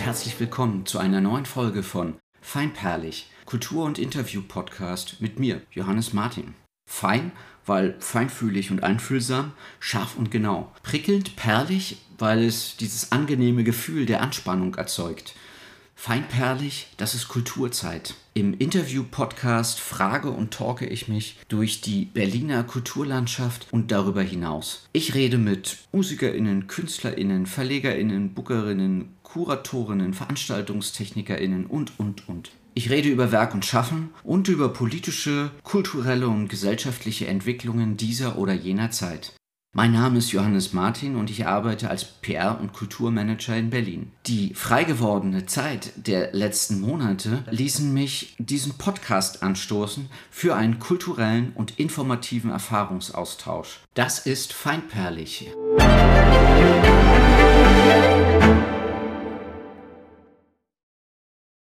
herzlich willkommen zu einer neuen Folge von Feinperlig, Kultur- und Interview-Podcast mit mir, Johannes Martin. Fein, weil feinfühlig und einfühlsam, scharf und genau. Prickelnd, perlig, weil es dieses angenehme Gefühl der Anspannung erzeugt. Feinperlig, das ist Kulturzeit. Im Interview-Podcast frage und talke ich mich durch die Berliner Kulturlandschaft und darüber hinaus. Ich rede mit MusikerInnen, KünstlerInnen, VerlegerInnen, Bookerinnen, Kuratorinnen, VeranstaltungstechnikerInnen und, und, und. Ich rede über Werk und Schaffen und über politische, kulturelle und gesellschaftliche Entwicklungen dieser oder jener Zeit. Mein Name ist Johannes Martin und ich arbeite als PR- und Kulturmanager in Berlin. Die frei gewordene Zeit der letzten Monate ließen mich diesen Podcast anstoßen für einen kulturellen und informativen Erfahrungsaustausch. Das ist feinperlig. Musik